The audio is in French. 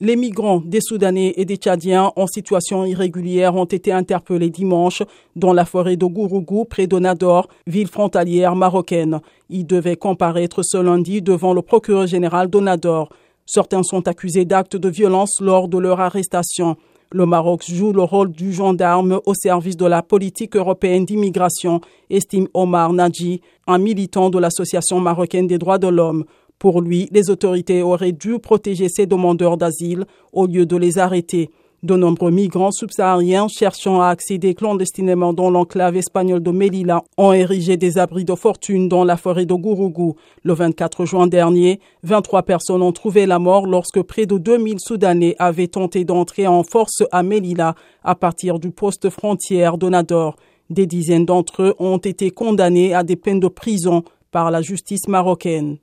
Les migrants des Soudanais et des Tchadiens en situation irrégulière ont été interpellés dimanche dans la forêt de Gourougou, près de Nador, ville frontalière marocaine. Ils devaient comparaître ce lundi devant le procureur général de Nador. Certains sont accusés d'actes de violence lors de leur arrestation. Le Maroc joue le rôle du gendarme au service de la politique européenne d'immigration, estime Omar Nadji, un militant de l'Association marocaine des droits de l'homme. Pour lui, les autorités auraient dû protéger ces demandeurs d'asile au lieu de les arrêter. De nombreux migrants subsahariens cherchant à accéder clandestinement dans l'enclave espagnole de Melilla ont érigé des abris de fortune dans la forêt de Gourougou. Le 24 juin dernier, 23 personnes ont trouvé la mort lorsque près de 2000 Soudanais avaient tenté d'entrer en force à Melilla à partir du poste frontière de Nador. Des dizaines d'entre eux ont été condamnés à des peines de prison par la justice marocaine.